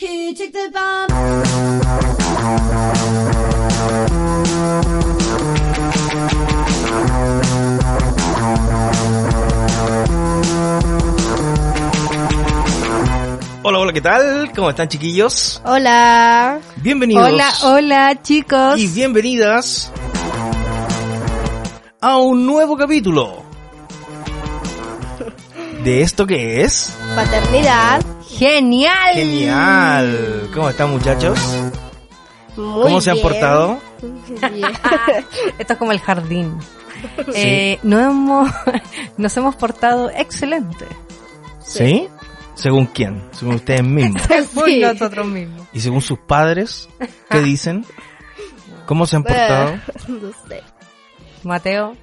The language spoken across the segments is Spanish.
Who took the bomb? Hola, hola, ¿qué tal? ¿Cómo están chiquillos? Hola. Bienvenidos Hola, hola, chicos. y bienvenidas a un nuevo capítulo de esto que es Paternidad. Genial. genial. ¿Cómo están muchachos? Muy ¿Cómo se han portado? Bien. Esto es como el jardín. Eh, no hemos, nos hemos portado excelente. ¿Sí? ¿Según quién? Según ustedes mismos. Según Sí. nosotros mismos. ¿Y según sus padres? ¿Qué dicen? ¿Cómo se han portado? No sé. Mateo,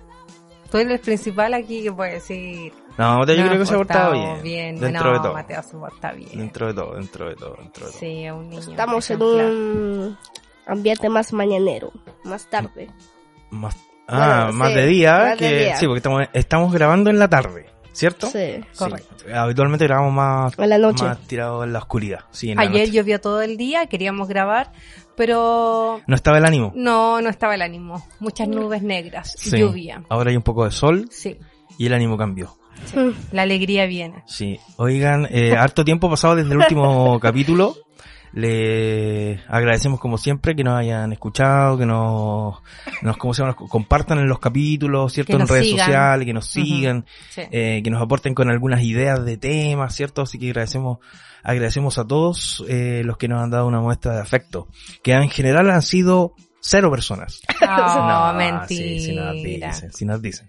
tú eres el principal aquí que puede decir. No, Mateo, yo "No, creo que se ha portado portado bien. bien. Dentro no, de todo. Mateo se porta bien. Dentro de todo, dentro de todo, dentro de todo. Sí, es un niño. Estamos en un ambiente más mañanero, más tarde. Más, ah, Bueno, más sí, de día más de que... día. Sí, porque estamos, estamos grabando en la tarde, ¿cierto? Sí. Correcto. Sí. Habitualmente grabamos más, En la noche. más tirado en la oscuridad. Sí, en la Ayer noche. llovió todo el día, queríamos grabar, pero No estaba el ánimo. no, no estaba el ánimo. Muchas nubes negras, Sí. lluvia. Ahora hay un poco de sol Sí, y el ánimo cambió. la alegría viene. Sí. Oigan, eh, harto tiempo pasado desde el último capítulo. Le agradecemos como siempre que nos hayan escuchado, que nos, nos, ¿cómo se llama? Nos compartan en los capítulos, ¿cierto? En redes sigan. sociales, que nos sigan, Sí. eh, que nos aporten con algunas ideas de temas, ¿cierto? Así que agradecemos, agradecemos a todos eh, los que nos han dado una muestra de afecto, que en general han sido cero personas. No, No, sí, sí nos mentira. dicen, sí nos dicen.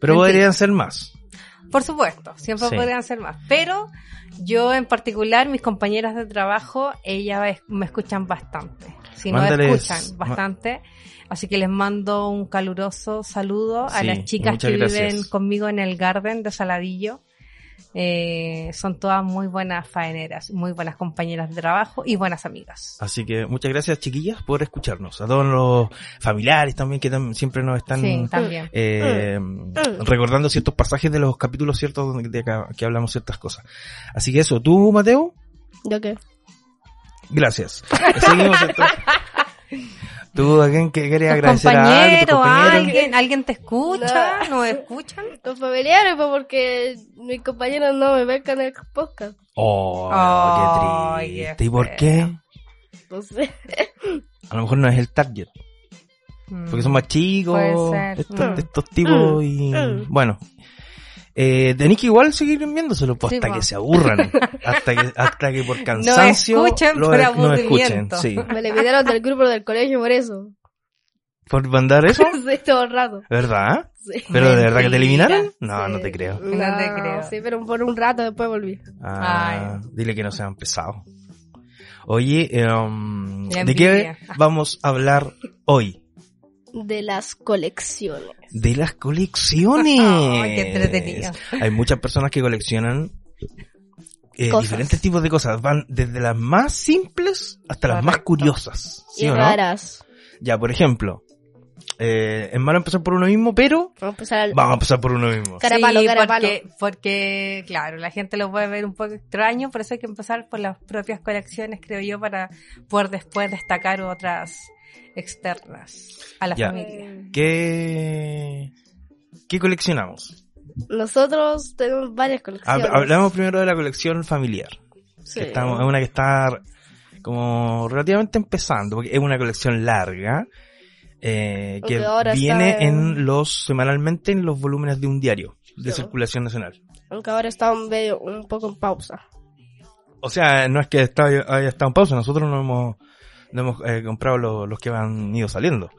Pero Mentira. podrían ser más. Por supuesto, siempre Sí. podrían ser más. Pero yo en particular, mis compañeras de trabajo, ellas me escuchan bastante. Si no Mándales- escuchan bastante. Así que les mando un caluroso saludo a las chicas que gracias. viven conmigo en el Garden de Saladillo. Eh, son todas muy buenas faeneras, muy buenas compañeras de trabajo y buenas amigas. Así que muchas gracias chiquillas por escucharnos. A todos los familiares también que tam- siempre nos están Sí, eh, recordando ciertos pasajes de los capítulos ciertos donde de acá- que hablamos ciertas cosas. Así que eso, tú Mateo, ¿Yo qué? gracias. Seguimos entonces. ¿Tú a quién que querías ¿Tus agradecer a alguien, alguien, alguien te escucha, No. no escuchan. Los familiares, pues porque mis compañeros no me ven en el podcast. Oh, Ay, qué qué triste. ¿Y por qué? No sé. A lo mejor no es el target. Porque son más chicos, Puede ser. estos, Mm. estos tipos y Mm. bueno. Eh, tenéis que igual seguir viéndoselo pues, Sí, hasta po. que se aburran, hasta que hasta que por cansancio escuchen lo- por no escuchen, sí. Me eliminaron del grupo del colegio por eso. Por mandar eso, Sí, todo el rato. ¿verdad? Sí. Pero de verdad que te eliminaron? No, Sí. no te creo. No te creo. Sí, pero por un rato después volví. Ah, dile que no sean pesados. Oye, eh, um, ¿de qué vamos a hablar hoy? De las colecciones. De las colecciones. Ay, qué entretenido. Hay muchas personas que coleccionan eh, Cosas. diferentes tipos de cosas. Van desde las más simples hasta las más curiosas. ¿Sí y o no? raras. Ya, por ejemplo, eh, es malo empezar por uno mismo, pero Vamos a empezar al... vamos a empezar por uno mismo. Cara palo, sí, porque, porque, claro, la gente lo puede ver un poco extraño, por eso hay que empezar por las propias colecciones, creo yo, para poder después destacar otras externas a la Ya. familia. ¿Qué, qué coleccionamos? Nosotros tenemos varias colecciones. Hablamos primero de la colección familiar. Sí. que estamos- es una que está como relativamente empezando, porque es una colección larga, eh, que ahora viene en los, semanalmente en los volúmenes de un diario de Sí. circulación nacional. Aunque ahora está un, medio, un poco en pausa. O sea, no es que está, haya estado en pausa, nosotros no hemos, no hemos eh, comprado lo- los que han ido saliendo.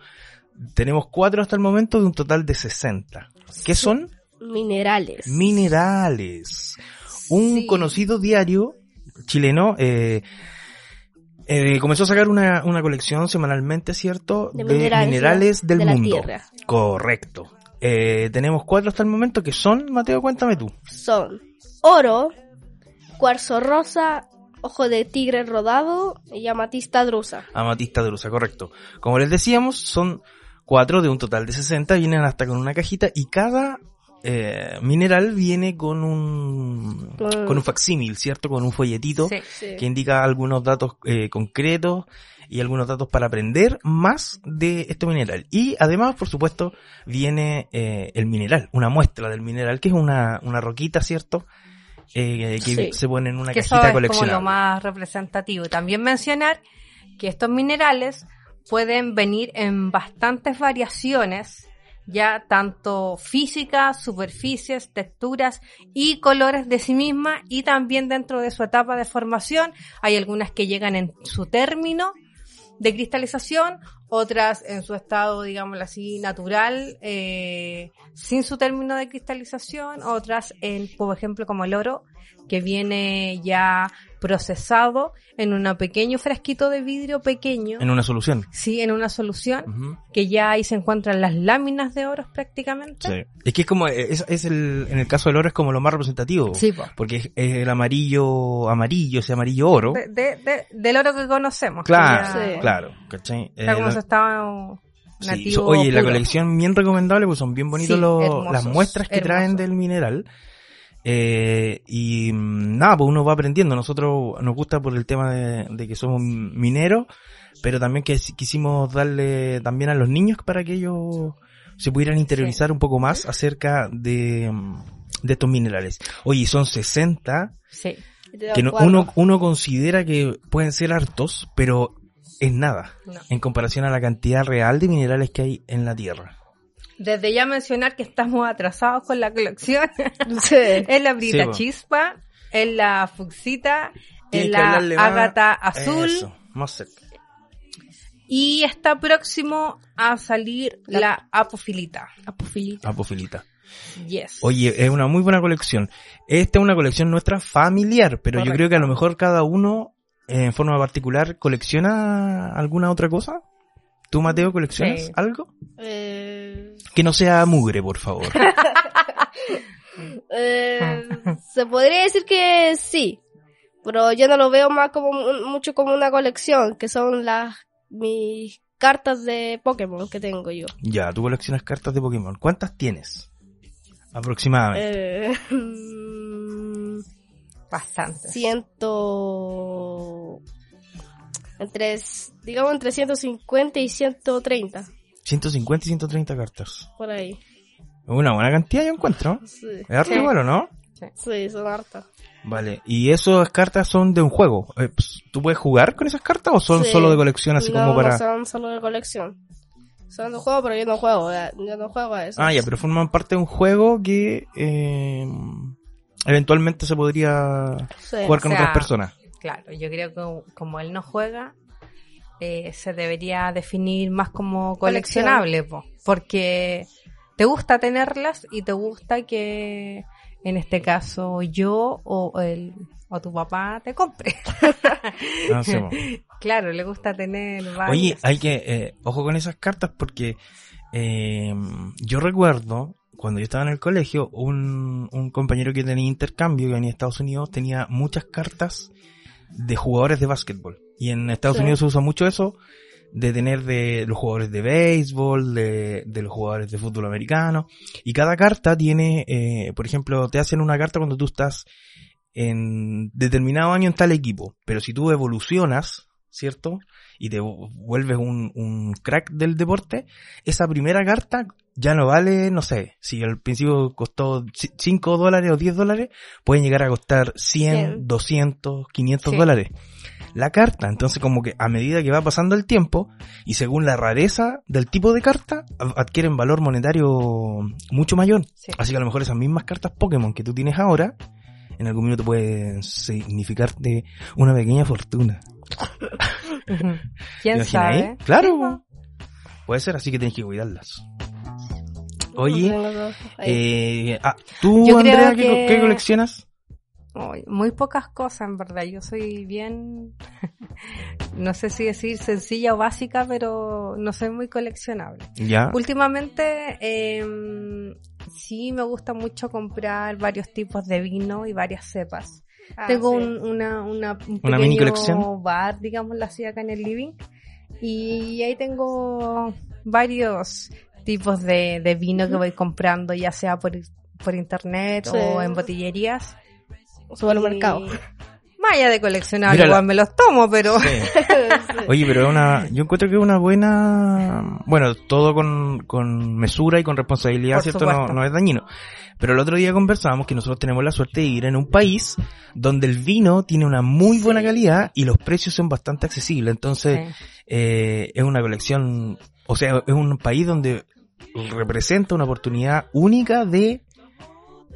Tenemos cuatro hasta el momento de un total de 60. ¿Qué son? Minerales. Minerales. Un Sí. conocido diario chileno eh, eh, comenzó a sacar una, una colección semanalmente, ¿cierto? De minerales del de la mundo. tierra. Correcto. Eh, tenemos cuatro hasta el momento que son, Mateo, cuéntame tú. Son oro, cuarzo rosa, ojo de tigre rodado y amatista drusa. Amatista drusa, correcto. Como les decíamos, son cuatro de un total de 60, vienen hasta con una cajita y cada eh, mineral viene con un, Con- con un facsímil, ¿cierto? Con un folletito Sí. Sí. que indica algunos datos eh, concretos y algunos datos para aprender más de este mineral. Y además, por supuesto, viene eh, el mineral, una muestra del mineral, que es una, una roquita, ¿cierto? Eh, que Sí. se pone en una que eso cajita es como lo más representativo. También mencionar que estos minerales pueden venir en bastantes variaciones, ya tanto físicas, superficies, texturas y colores de sí misma y también dentro de su etapa de formación. Hay algunas que llegan en su término de cristalización, otras en su estado, digámoslo así, natural, eh, sin su término de cristalización, otras en, por ejemplo, como el oro, que viene ya procesado en un pequeño frasquito de vidrio pequeño, En una solución. sí, en una solución, que ya ahí se encuentran las láminas de oro prácticamente. Sí. Es que es como, es, es el, en el caso del oro es como lo más representativo. Sí, po. Porque es, es el amarillo, amarillo, ese amarillo oro. De- de- de- del oro que conocemos. que Claro, ya claro, ¿cachai? Está Eh, como la- su estado sí, oye, la colección bien recomendable, pues son bien bonitos Sí, los- las muestras que traen del mineral. Eh, y mm, nada, pues uno va aprendiendo. Nosotros nos gusta por el tema de, de que somos mineros, pero también que si- quisimos darle también a los niños para que ellos se pudieran interiorizar un poco más acerca de, mm, de estos minerales. Oye, son 60 Sí. Que no- uno, uno considera que pueden ser hartos, pero es nada No. en comparación a la cantidad real de minerales que hay en la Tierra. Desde ya mencionar que estamos atrasados con la colección. Sí. es la Brita Sí. Chispa, es la Fuxita, es la Ágata Azul Eso, más cerca. y está próximo a salir La- la, Apofilita. Apofilita. Apofilita. Yes. Oye, es una muy buena colección. Esta es una colección nuestra familiar, pero yo creo que a lo mejor cada uno eh, en forma particular colecciona alguna otra cosa. ¿Tú, Mateo, coleccionas Sí. algo? Eh, Que no sea mugre, por favor. eh, se podría decir que sí, pero yo no lo veo más como mucho como una colección, que son las mis cartas de Pokémon que tengo yo. ya, tú coleccionas cartas de Pokémon. ¿Cuántas tienes? Aproximadamente. Eh, Bastante. ciento entre digamos entre 150 y 130 150 y 130 cartas. por ahí. Una buena cantidad yo encuentro. Sí, Es harto Sí. igual, ¿o no? sí, son hartas. Vale. ¿Y esas cartas son de un juego? Eh, pues, ¿Tú puedes jugar con esas cartas o son Sí. solo de colección así no, como para...? no son solo de colección. Son de juego, pero yo no juego, yo no juego a eso. Ah, ya, pero forman parte de un juego que eh, eventualmente se podría Sí. jugar con O sea, otras personas. Claro, yo creo que como él no juega, eh, se debería definir más como coleccionable, po, porque te gusta tenerlas y te gusta que, en este caso, yo o el o tu papá te compre. Ah, sí, claro, le gusta tener varias. Oye, hay que, eh, ojo con esas cartas porque eh, yo recuerdo cuando yo estaba en el colegio, un, un compañero que tenía intercambio que venía a Estados Unidos tenía muchas cartas de jugadores de básquetbol. Y en Estados Sí. Unidos se usa mucho eso de tener de los jugadores de béisbol, de, de los jugadores de fútbol americano. Y cada carta tiene, eh, por ejemplo, te hacen una carta cuando tú estás en determinado año en tal equipo. Pero si tú evolucionas, ¿cierto? Y te vu- vuelves un, un crack del deporte, esa primera carta ya no vale, no sé, si al principio costó 5 dólares o 10 dólares, pueden llegar a costar 100, Cien. 200, 500 Sí. dólares. La carta, entonces como que a medida que va pasando el tiempo y según la rareza del tipo de carta, adquieren valor monetario mucho mayor. Sí. Así que a lo mejor esas mismas cartas Pokémon que tú tienes ahora, en algún minuto pueden significarte una pequeña fortuna. Ujú. ¿Te ¿Quién sabe? ahí? Claro. Puede ser, así que tienes que cuidarlas. Oye, eh, ah, ¿tú, Yo Andrea, qué, co- que- qué coleccionas? Muy pocas cosas, en verdad. Yo soy bien, no sé si decir sencilla o básica, pero no soy muy coleccionable. Ya. Últimamente, eh, sí me gusta mucho comprar varios tipos de vino y varias cepas. Ah, Tengo sí. un, una, una, un Una mini colección. bar, digámoslo así, acá en el living. Y ahí tengo varios tipos de, de vino que voy comprando, ya sea por, por internet Sí. o en botillerías. Supermercado. Allá de igual la- me los tomo, pero... Sí. Oye, pero es una, yo encuentro que es una buena, bueno, todo con, con mesura y con responsabilidad, Por ¿cierto? No, no es dañino. Pero el otro día conversábamos que nosotros tenemos la suerte de ir en un país donde el vino tiene una muy buena calidad y los precios son bastante accesibles. Entonces, Sí. eh, es una colección, o sea, es un país donde representa una oportunidad única de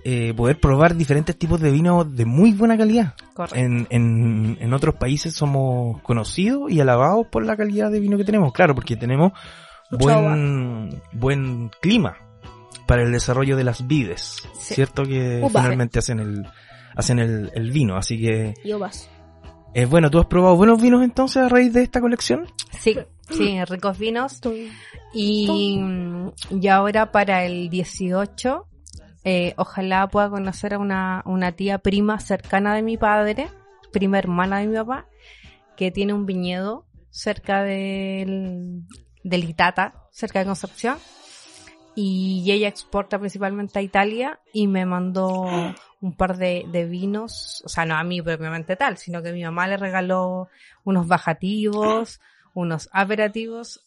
eh, poder probar diferentes tipos de vino de muy buena calidad. Correcto. En, en, en otros países somos conocidos y alabados por la calidad de vino que tenemos, claro, porque tenemos buen, buen clima para el desarrollo de las vides, Sí. ¿cierto? Que finalmente hacen el, hacen el, el vino, así que, Yo vas. eh, bueno, ¿tú has probado buenos vinos entonces a raíz de esta colección? Sí, sí, ricos vinos. Y, y ahora para el 18, eh, ojalá pueda conocer a una, una tía prima cercana de mi padre, prima hermana de mi papá, que tiene un viñedo cerca del, del Itata, cerca de Concepción. Y ella exporta principalmente a Italia y me mandó un par de, de vinos, o sea, no a mí propiamente tal, sino que mi mamá le regaló unos bajativos, unos aperativos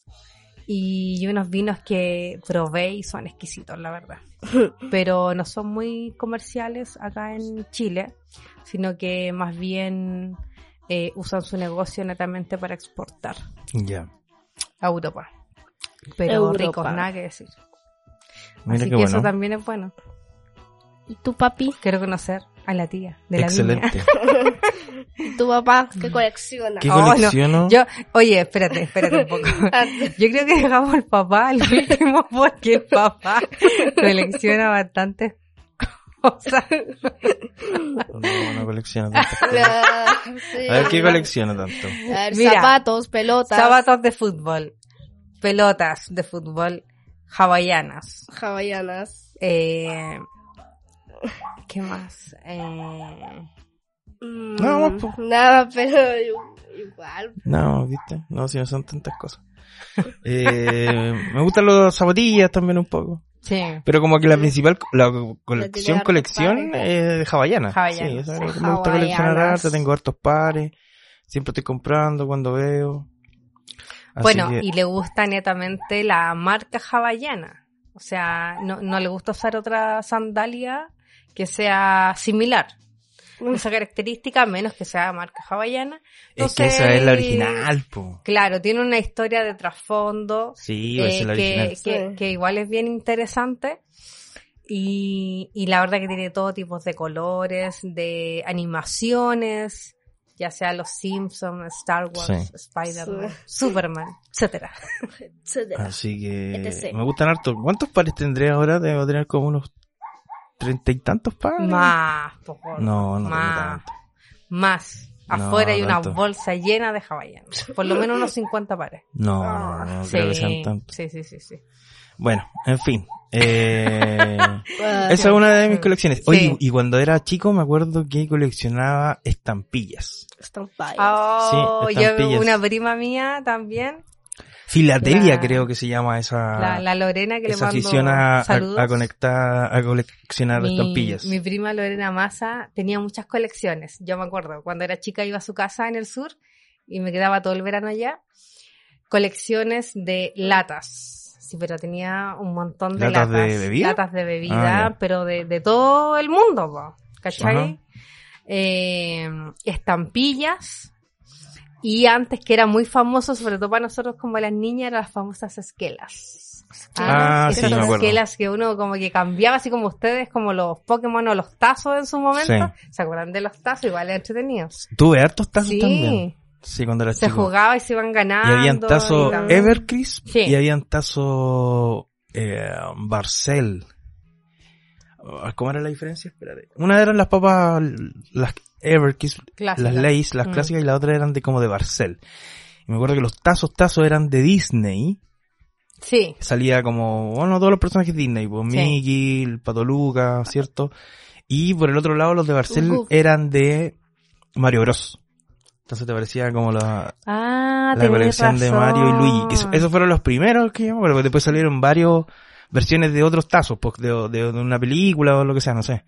y unos vinos que probé y son exquisitos, la verdad. Pero no son muy comerciales acá en Chile, sino que más bien eh, usan su negocio netamente para exportar Ya. a Europa. Pero Europa. ricos, nada que decir. Mira Así que eso también es bueno. ¿Y tu papi? Quiero conocer a la tía de la. Excelente. ¿Y tu papá qué colecciona? ¿Qué Oh, no. colecciono? Yo, oye, espérate, espérate un poco. Yo creo que dejamos al papá al último porque el papá colecciona bastantes cosas. No, no colecciono tanto. Ah, sí. A ver, ¿qué colecciono tanto? A ver, Mira. zapatos, pelotas. Zapatos de fútbol, pelotas de fútbol, hawaianas. Hawaianas. Eh, ¿Qué más? Eh, Mm, No. Nada, pero igual. No, ¿viste? No, si no son tantas cosas. Eh, me gustan los zapatillas también un poco. sí, Pero como que la principal, la colección, colección es de hawaiana. Sí, es me gusta coleccionar harto, tengo hartos pares. Siempre estoy comprando cuando veo. Así bueno, que- y le gusta netamente la marca hawaiana. O sea, no, no le gusta usar otra sandalia que sea similar. Esa característica, a menos que sea marca hawaiana. es que esa es la Entonces, original, po. Claro, tiene una historia de trasfondo Sí, esa eh, es la que, original. que- Sí. que igual es bien interesante. Y, y la verdad que tiene todo tipo de colores, de animaciones, ya sea los Simpsons, Star Wars, Sí. Spider-Man, Sí. Superman, etcétera. etcétera. Así que etc. me gustan harto. ¿Cuántos pares tendré ahora? Debo tener como unos treinta y tantos pares. Más, po, gordo, No, no tengo más, tanto. más. No, Afuera hay una tanto. bolsa llena de hawaianos. Por lo menos unos 50 pares. No, no, no, no creo que sean tantos. sí, sí, sí, sí. Bueno, en fin. Eh, Ah, esa es una de mis colecciones. Oye, Sí. y cuando era chico me acuerdo que coleccionaba estampillas. Estampallas. Oh, Sí, yo estampillas. una prima mía también, Filatelia La- creo que se llama esa, la, la Lorena que le esa mando afición a, a, saludos. a conectar, a coleccionar mi, estampillas. mi prima Lorena Massa tenía muchas colecciones. Yo me acuerdo, cuando era chica iba a su casa en el sur y me quedaba todo el verano allá. Colecciones de latas. Sí, pero tenía un montón de ¿Latas latas. de bebida? Latas de bebida, Ah, pero de, de todo el mundo, po, ¿cachai? Ajá. Eh, estampillas. Y antes que era muy famoso, sobre todo para nosotros como las niñas, eran las famosas esquelas. Ah, sí, esas me esquelas que uno como que cambiaba, así como ustedes, como los Pokémon o los tazos en su momento. ¿Se acuerdan de los tazos? Igual entretenidos. Tuve hartos tazos sí, también. Sí, cuando era se chico. jugaba y se iban ganando. Y habían tazos y Evercrisp Sí. y habían tazos eh, Barcel. Ah, ¿Cómo era la diferencia? Espérate. Una eran las papas, las Clásicas. las Lays, las Mm. clásicas, y la otra eran de como de Barcel. Y me acuerdo que los tazos, tazos eran de Disney. Sí, Salía como, bueno, todos los personajes Disney, pues Sí. Mickey, el Pato Luca, ¿cierto? Y por el otro lado los de Barcel eran de Mario Bros. Entonces te parecía como la, Ah, la colección de. Mario y Luigi. Que esos fueron los primeros que yo porque después salieron varios, versiones de otros tazos, pues, de, de, de una película o lo que sea, no sé.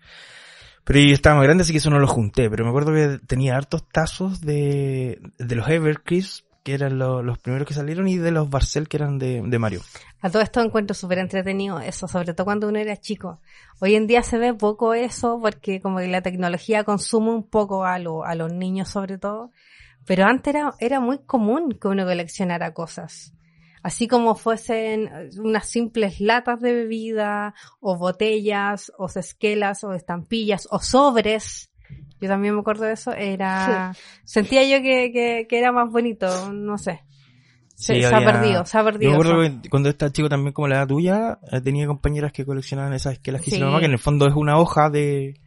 Pero yo estaba más grande, así que eso no lo junté. Pero me acuerdo que tenía hartos tazos de, de los Evercrisp, que eran lo- los primeros que salieron, y de los Barcel, que eran de, de Mario. A todo esto encuentro súper entretenido eso, sobre todo cuando uno era chico. Hoy en día se ve poco eso porque como que la tecnología consume un poco a, lo- a los niños sobre todo. Pero antes era, era muy común que uno coleccionara cosas. Así como fuesen unas simples latas de bebida, o botellas, o esquelas, o estampillas, o sobres. Yo también me acuerdo de eso. Era, sentía yo que, que, que era más bonito, no sé. Se, Sí, se ha perdido, se ha Yo perdido. me acuerdo eso. que cuando estaba chico también como la edad tuya, eh, tenía compañeras que coleccionaban esas esquelas que Sí. mamá, que en el fondo es una hoja de...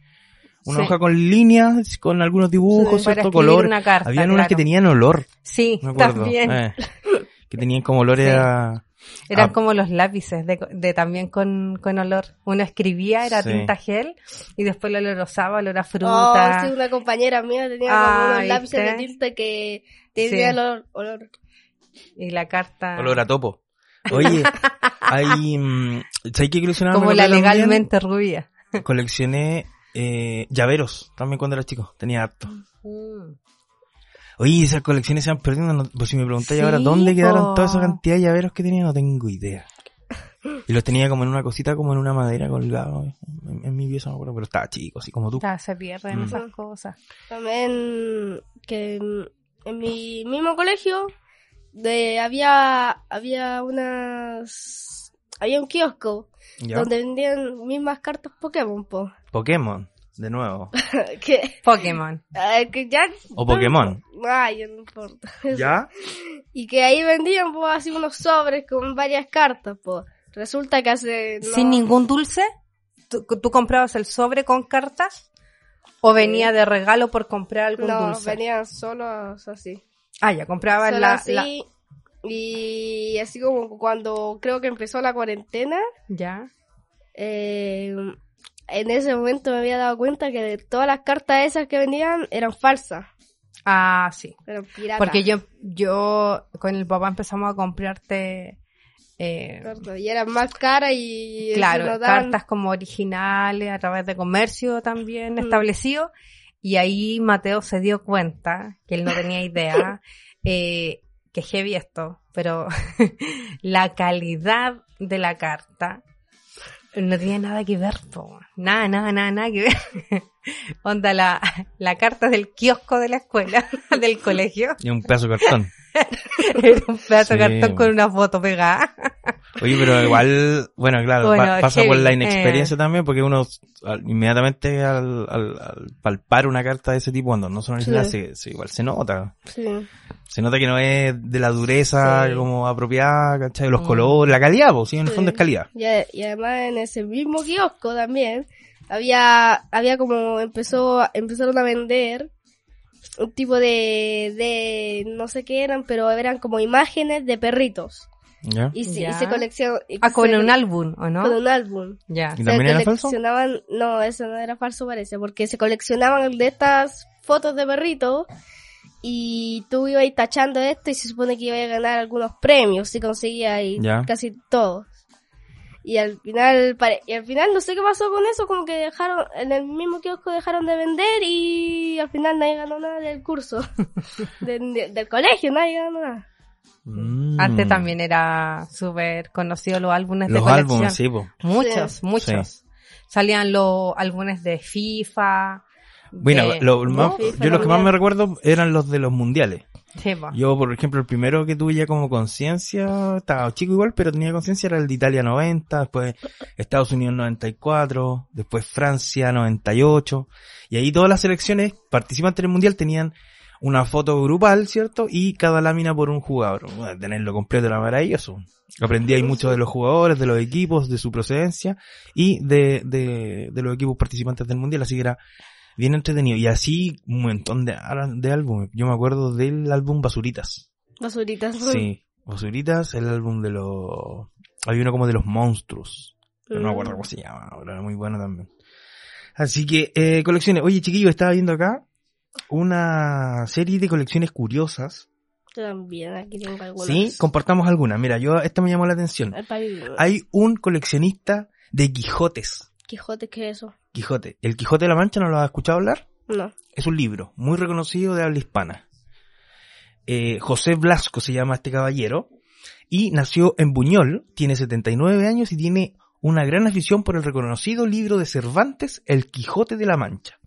Una Sí. hoja con líneas, con algunos dibujos, Sí, cierto color. una carta, Habían unas que tenían olor, Sí, también. eh, que tenían como olores Sí. a... Eran Ah. como los lápices de, de también con, con olor. Uno escribía, era Sí. tinta gel, y después lo olorosaba, olor a Oh, fruta. sí, una compañera mía tenía Ah, como unos lápices ¿viste? de tinta que tenía Sí. olor, olor. Y la carta. Olor a topo. Oye, hay... mm, ¿Sabes qué coleccionaba? como la también? legalmente rubia. Coleccioné eh, llaveros, también cuando era chico. Tenía harto. Mm. Oye, esas colecciones se van perdiendo. no- pues si me preguntáis Sí, ahora dónde quedaron po. toda esa cantidad de llaveros que tenía, no tengo idea. Y los tenía como en una cosita, como en una madera colgado en, en mi pieza, me acuerdo, pero estaba chico, así como tú. Ya, se pierden Mm. esas cosas. También que en mi mismo colegio de había había unas había un kiosco ¿Ya? donde vendían mismas cartas Pokémon, po. Pokémon, de nuevo. que, Pokémon. eh, que ya O Pokémon. Ay, ya no importa. ¿Ya? Y que ahí vendían pues así unos sobres con varias cartas, pues. Resulta que hace no, Sin ningún dulce. ¿Tú, tú comprabas el sobre con cartas? ¿O venía de regalo por comprar algún no, dulce? venían solos así. Ah, ya comprabas Solo la, así. la- Y así como cuando creo que empezó la cuarentena, Ya. eh, en ese momento me había dado cuenta que de todas las cartas esas que vendían eran falsas. Ah, sí. Eran piratas. Porque yo, yo con el papá empezamos a comprarte, eh, Y eran más caras y... claro, cartas como originales a través de comercio también Mm. establecido. Y ahí Mateo se dio cuenta, que él no tenía idea, eh, que heavy esto, pero la calidad de la carta no tenía nada que ver, po. Nada, nada, nada, nada que ver. Onda la, la carta del kiosco de la escuela, del colegio, Y un pedazo de cartón. era un pedazo de cartón con una foto pegada. Oye, pero igual, bueno, claro, Bueno, pa- pasa por la eh. inexperiencia también, porque uno inmediatamente al, al- al palpar una carta de ese tipo, cuando no son originales, Sí. se, se- igual se nota. Sí. Se nota que no es de la dureza Sí. como apropiada, ¿cachai? Los Mm. colores, la calidad, pues sí, en el fondo es calidad. Y, y además en ese mismo kiosco también había había como empezó empezaron a vender un tipo de de no sé qué eran pero eran como imágenes de perritos ¿Ya? y se, y Ya. se coleccionó y Ah, con se- un álbum, ¿o con no? un álbum Ya. ¿Y también era falso? coleccionaban no eso no era falso parece porque se coleccionaban de estas fotos de perritos y tú ibas tachando esto y se supone que ibas a ganar algunos premios si conseguías y casi todos. Y al final, pare- y al final no sé qué pasó con eso, como que dejaron, en el mismo kiosco dejaron de vender y al final nadie ganó nada del curso, de- de- del colegio, nadie ganó nada. Mm. Antes también era súper conocido los álbumes de colección. álbumes, sí. Muchos, Sí. muchos. Salían los álbumes de FIFA. Bueno, de- lo más- yo los que más me recuerdo eran los de los mundiales. Sí. Yo, por ejemplo, el primero que tuve ya como conciencia, estaba chico igual, pero tenía conciencia, era el de Italia 90, después Estados Unidos 94, después Francia 98, y ahí todas las selecciones participantes del mundial tenían una foto grupal, ¿cierto? Y cada lámina por un jugador. Bueno, tenerlo completo era maravilloso. Aprendí ahí mucho de los jugadores, de los equipos, de su procedencia y de, de, de los equipos participantes del mundial, así que era bien entretenido. Y así un montón de, de álbumes. Yo me acuerdo del álbum Basuritas. Basuritas. Sí, Basuritas, el álbum de los... Hay uno como de los monstruos. Pero no me acuerdo cómo se llama, ahora era muy bueno también. Así que, eh, colecciones. Oye, chiquillo, estaba viendo acá una serie de colecciones curiosas también, aquí tengo algunas. Sí, compartamos algunas. Mira, yo, esta me llamó la atención. Hay un coleccionista de Quijotes. Quijote, ¿qué es eso? Quijote. ¿El Quijote de la Mancha no lo has escuchado hablar? No. Es un libro muy reconocido de habla hispana. Eh, José Blasco se llama este caballero y nació en Buñol, tiene 79 años y tiene una gran afición por el reconocido libro de Cervantes, El Quijote de la Mancha.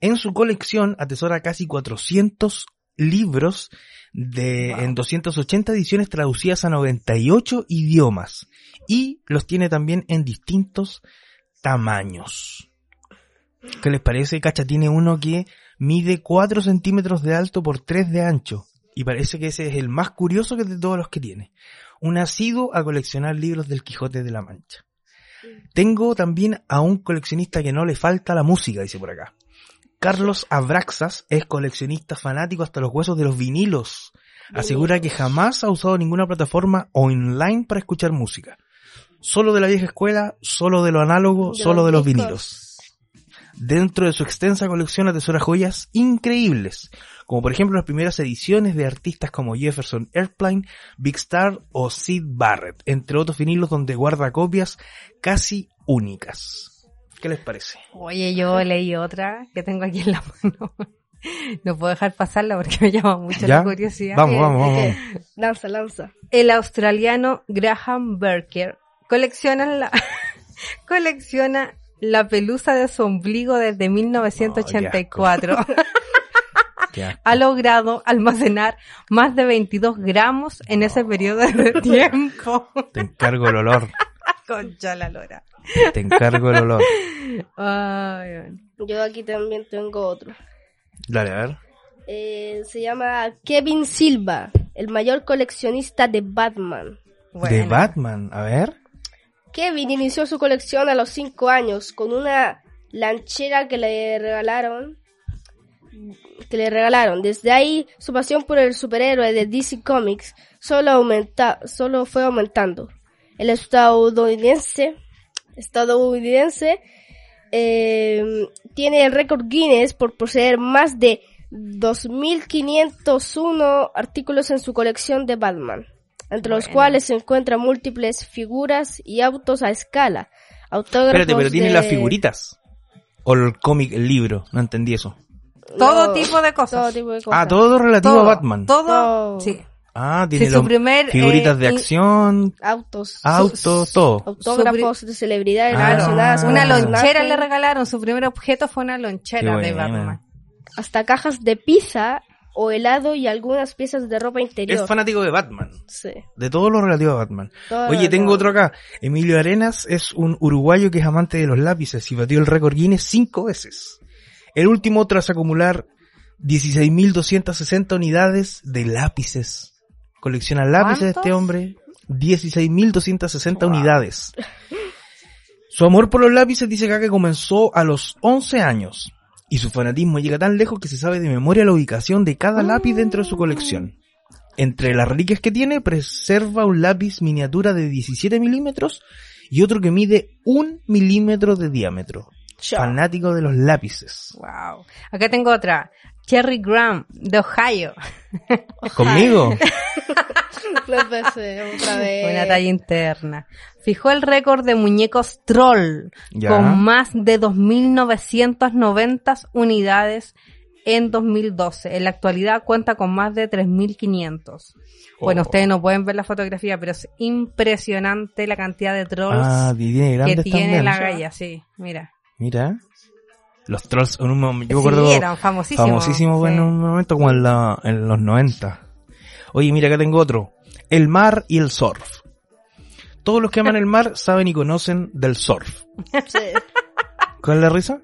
En su colección atesora casi 400 libros de, en 280 ediciones traducidas a 98 idiomas y los tiene también en distintos tamaños. ¿Qué les parece? Cacha tiene uno que mide 4 centímetros de alto por 3 de ancho. Y parece que ese es el más curioso que de todos los que tiene. Un asiduo a coleccionar libros del Quijote de la Mancha. Tengo también a un coleccionista que no le falta la música, dice por acá. Carlos Abraxas es coleccionista fanático hasta los huesos de los vinilos. Asegura que jamás ha usado ninguna plataforma online para escuchar música. Solo de la vieja escuela, solo de lo análogo, De solo de los discos. vinilos. Dentro de su extensa colección atesora joyas increíbles, como por ejemplo las primeras ediciones de artistas como Jefferson Airplane, Big Star o Sid Barrett, entre otros vinilos donde guarda copias casi únicas. ¿Qué les parece? Oye, yo leí otra que tengo aquí en la mano. No puedo dejar pasarla porque me llama mucho ¿Ya? la curiosidad. Vamos, vamos, ¿De vamos. Lanza, lanza. El australiano Graham Berker colecciona la, colecciona la pelusa de su ombligo desde 1984. Qué asco. ha logrado almacenar más de 22 gramos en ese periodo de tiempo. Te encargo el olor. Concha la lora. Te encargo el olor. Ay, ay. Yo aquí también tengo otro. Dale, a ver. Eh, se llama Kevin Silva, el mayor coleccionista de Batman. De. Batman, a ver. Kevin inició su colección a los 5 años con una lanchera que le regalaron. Que le regalaron. Desde ahí, su pasión por el superhéroe de DC Comics solo, aumenta, solo fue aumentando. El estadounidense, estadounidense eh, tiene el récord Guinness por poseer más de 2.501 artículos en su colección de Batman, entre los Bueno. cuales se encuentran múltiples figuras y autos a escala. Autógrafos Espérate, pero tiene de- las figuritas. O el cómic, el libro. No entendí eso. Todo No, tipo de cosas. Todo tipo de cosas. Ah, todo relativo Todo, a Batman. Todo, sí. Ah, tiene Sí, su los- primer, figuritas eh, de in- acción, Autos. autos, todo. Autógrafos de celebridades Ah, relacionadas Una lonchera le regalaron, su primer objeto fue una lonchera de. Batman. Hasta cajas de pizza o helado y algunas piezas de ropa interior. Es fanático de Batman. Sí. De todo lo relativo a Batman. Todo Oye, tengo otro acá. Emilio Arenas es un uruguayo que es amante de los lápices y batió el récord Guinness cinco veces. El último tras acumular 16.260 unidades de lápices. Colecciona lápices este ¿Cuántos? hombre. 16.260 unidades. Su amor por los lápices dice acá que comenzó a los 11 años. Y su fanatismo llega tan lejos que se sabe de memoria la ubicación de cada lápiz dentro de su colección. Entre las reliquias que tiene, preserva un lápiz miniatura de 17 milímetros y otro que mide un milímetro de diámetro. Fanático de los lápices. Wow. Acá tengo otra. Cherry Graham, de Ohio. ¿Conmigo? No empecé otra vez. Una talla interna. Fijó el récord de muñecos troll Ya. con más de 2.990 unidades en 2012. En la actualidad cuenta con más de 3.500. Bueno, Oh. ustedes no pueden ver la fotografía, pero es impresionante la cantidad de trolls Ah, que tiene también. la galla, sí, mira. Mira. Los trolls en un momento, yo sí, recuerdo eran famosísimos. famosísimos sí. en un momento como en, la, en los 90. Oye, mira, acá tengo otro. El mar y el surf. Todos los que aman el mar saben y conocen del surf. Sí. ¿Cuál es la risa?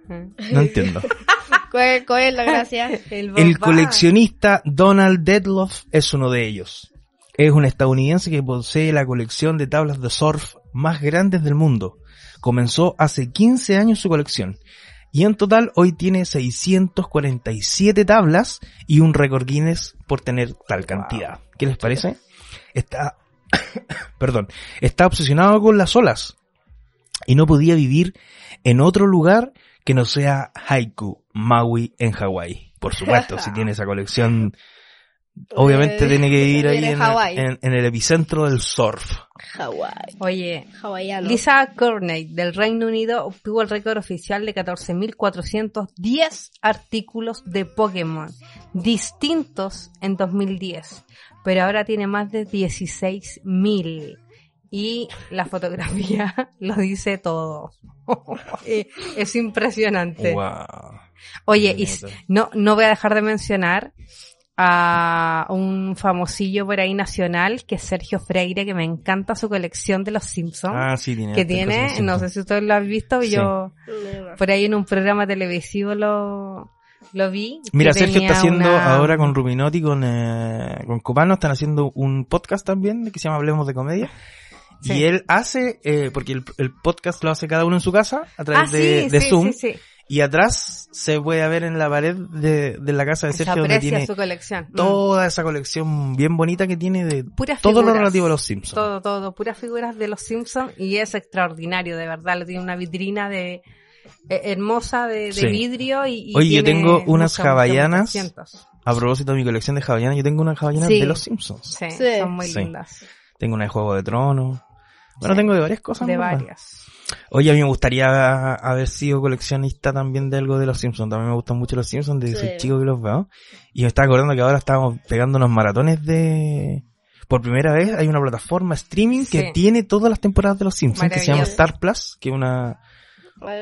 No entiendo. ¿Cuál, cuál es la gracia? El, El coleccionista Donald Dedloff es uno de ellos. Es un estadounidense que posee la colección de tablas de surf más grandes del mundo. Comenzó hace 15 años su colección. Y en total hoy tiene 647 tablas y un récord Guinness por tener tal cantidad. ¿Qué les parece? Está, perdón, está obsesionado con las olas. Y no podía vivir en otro lugar que no sea Haiku, Maui en Hawái. Por supuesto, si tiene esa colección obviamente Eh, tiene que vivir ahí en en, el epicentro del surf. Hawái. Oye, Hawaiano. Lisa Courtney del Reino Unido obtuvo el récord oficial de 14.410 artículos de Pokémon distintos en 2010, pero ahora tiene más de 16.000 y la fotografía lo dice todo. Eh, es impresionante. Wow. Oye, y no, no voy a dejar de mencionar a un famosillo por ahí nacional que es Sergio Freire, que me encanta su colección de los Simpsons Ah, sí, tiene. que tiene, no sé si ustedes lo han visto, Sí. yo por ahí en un programa televisivo lo, lo vi. Mira, Sergio está haciendo una- ahora con Rubinotti, con, eh, con Copano, están haciendo un podcast también que se llama Hablemos de Comedia. Sí. Y él hace, eh, porque el, el podcast lo hace cada uno en su casa a Ah, través de, sí, de sí, Zoom. sí, sí. Y atrás se puede ver en la pared de, de la casa de Se Sergio donde aprecia tiene su colección. Mm. toda esa colección bien bonita que tiene de Puras todo lo figuras. relativo a los Simpsons. Todo, todo, puras figuras de los Simpsons y es extraordinario, de verdad. Lo tiene una vitrina de eh, hermosa de, de Sí. vidrio y, y Oye, yo tengo unas cientos. A propósito de mi colección de hawaianas, yo tengo una hawaiana Sí. de los Simpsons. Sí, Sí. son muy Sí. lindas. Tengo una de Juego de Tronos. Bueno, Sí. tengo de varias cosas. De varias. Oye, a mí me gustaría haber sido coleccionista también de algo de los Simpsons. También me gustan mucho los Simpsons desde Sí. soy chico que los veo. Y me estaba acordando que ahora estábamos pegando unos maratones de... Por primera vez hay una plataforma streaming que tiene todas las temporadas de los Simpsons, que se llama. Star Plus, que es una,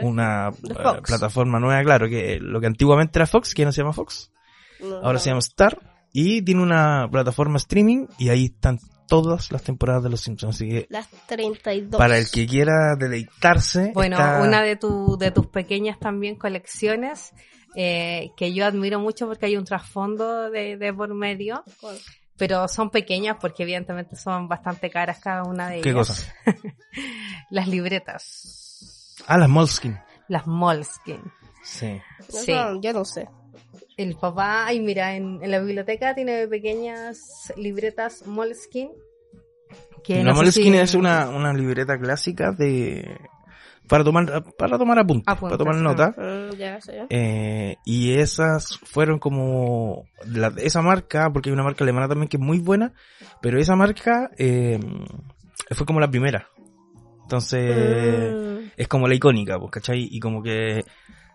una eh, plataforma nueva, claro, que lo que antiguamente era Fox, que no se llama Fox, no, ahora no. se llama Star, y tiene una plataforma streaming y ahí están todas las temporadas de los Simpsons. Así que Las 32. para el que quiera deleitarse, Bueno, está- una de, tu, de tus pequeñas también colecciones eh, que yo admiro mucho porque hay un trasfondo de, de por medio, pero son pequeñas porque evidentemente son bastante caras cada una de ellas. ¿Qué cosa? Las libretas. Ah, las Moleskine. Las Moleskine. Sí. No, Sí. no, yo no sé. El papá, ay mira, en, en la biblioteca tiene pequeñas libretas Moleskine. Que la no Moleskine si- es una, una libreta clásica de para tomar para tomar apuntes, Apuntes, para tomar nota. Mm, ya sé. Eh, y esas fueron como la- esa marca, porque hay una marca alemana también que es muy buena, pero esa marca eh, fue como la primera. Entonces Mm, es como la icónica, pues, ¿cachai? Y como que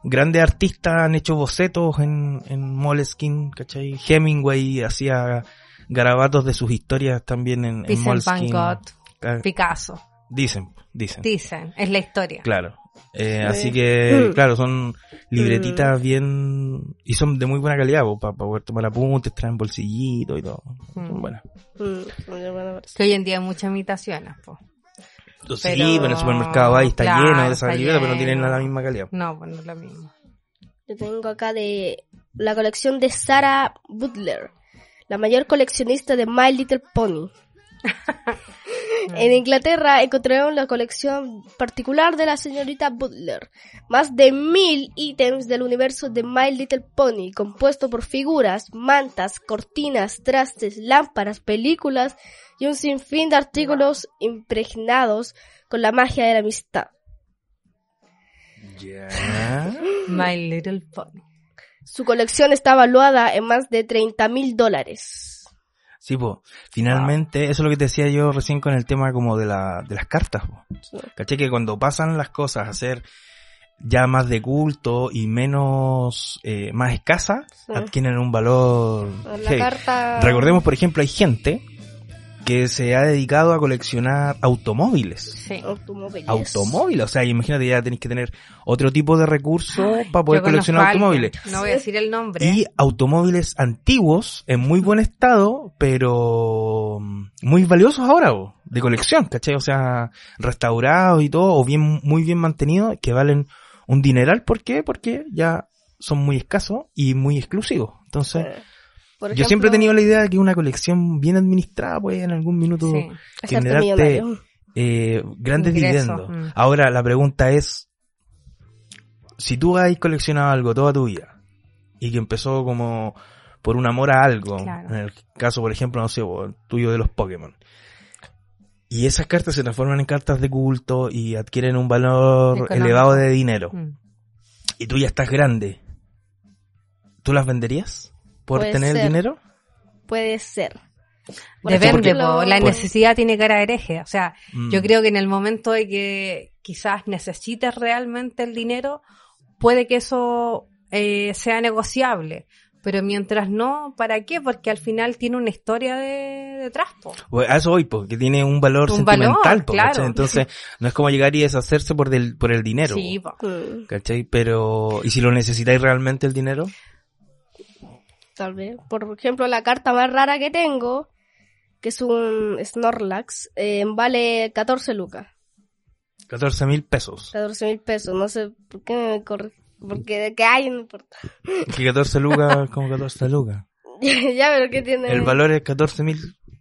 grandes artistas han hecho bocetos en, en Moleskine, ¿cachai? Hemingway hacía garabatos de sus historias también en, en Vincent Van Moleskine. Gogh, Ah, Picasso. Dicen, dicen. Dicen, es la historia. Claro. Eh, Sí. Así que, Mm. claro, son libretitas bien... Y son de muy buena calidad, para poder tomar apuntes, traen bolsillito y todo. Mm. Son buenas. mm, muy buena versión. Que hoy en día hay muchas imitaciones, po. Sí, Pero- pero en el supermercado ahí está claro, lleno de esas está libretas, pero no tienen la misma calidad. No, pues no es lo mismo. Yo tengo acá de la colección de Sarah Butler, la mayor coleccionista de My Little Pony. En Inglaterra encontraron la colección particular de la señorita Butler. Más de mil ítems del universo de My Little Pony, compuesto por figuras, mantas, cortinas, trastes, lámparas, películas y un sinfín de artículos impregnados con la magia de la amistad. My Little Pony. Su colección está valuada en más de 30 mil dólares. Sí, pues, finalmente, eso es lo que te decía yo recién con el tema como de, la, de las cartas. Sí. ¿Cachai? Que cuando pasan las cosas a ser ya más de culto y menos, eh, más escasas, Sí. adquieren un valor La carta... Recordemos, por ejemplo, hay gente que se ha dedicado a coleccionar automóviles. Sí. Automóviles. Automóviles, o sea, imagínate, ya tenéis que tener otro tipo de recursos Ay, para poder coleccionar automóviles. No voy a decir el nombre. Y automóviles antiguos, en muy buen estado, pero mm, muy valiosos ahora, bo, de colección, ¿cachai? O sea, restaurados y todo, o bien, muy bien mantenidos, que valen un dineral. ¿Por qué? Porque ya son muy escasos y muy exclusivos. Entonces, Eh, por yo siempre he tenido la idea de que una colección bien administrada puede en algún minuto Sí. generarte eh, grandes dividendos. mm. Ahora, la pregunta es, si tú has coleccionado algo toda tu vida y que empezó como por un amor a algo, Claro. en el caso, por ejemplo, no sé, el tuyo de los Pokémon, y esas cartas se transforman en cartas de culto y adquieren un valor Económico. elevado de dinero, Mm. y tú ya estás grande, ¿tú las venderías por Puede tener ser. dinero? puede ser. Por Depende, ejemplo, po, la por- necesidad tiene cara de hereje. O sea, Mm. yo creo que en el momento de que quizás necesites realmente el dinero, puede que eso eh, sea negociable. Pero mientras no, ¿para qué? Porque al final tiene una historia de, detrás. A eso voy, porque tiene un valor Un sentimental, valor, po, claro. Entonces, no es como llegar y deshacerse por, del, por el dinero, Sí, po, po. mm, ¿cachai? Pero, ¿y si lo necesitáis realmente el dinero? Tal vez. Por ejemplo, la carta más rara que tengo, que es un Snorlax, eh, vale 14 lucas. 14 mil pesos. 14 mil pesos. No sé por qué me corre. Porque de qué hay, no importa. Que 14 lucas, como 14 lucas. ya, pero ¿qué tiene? El valor es 14 mil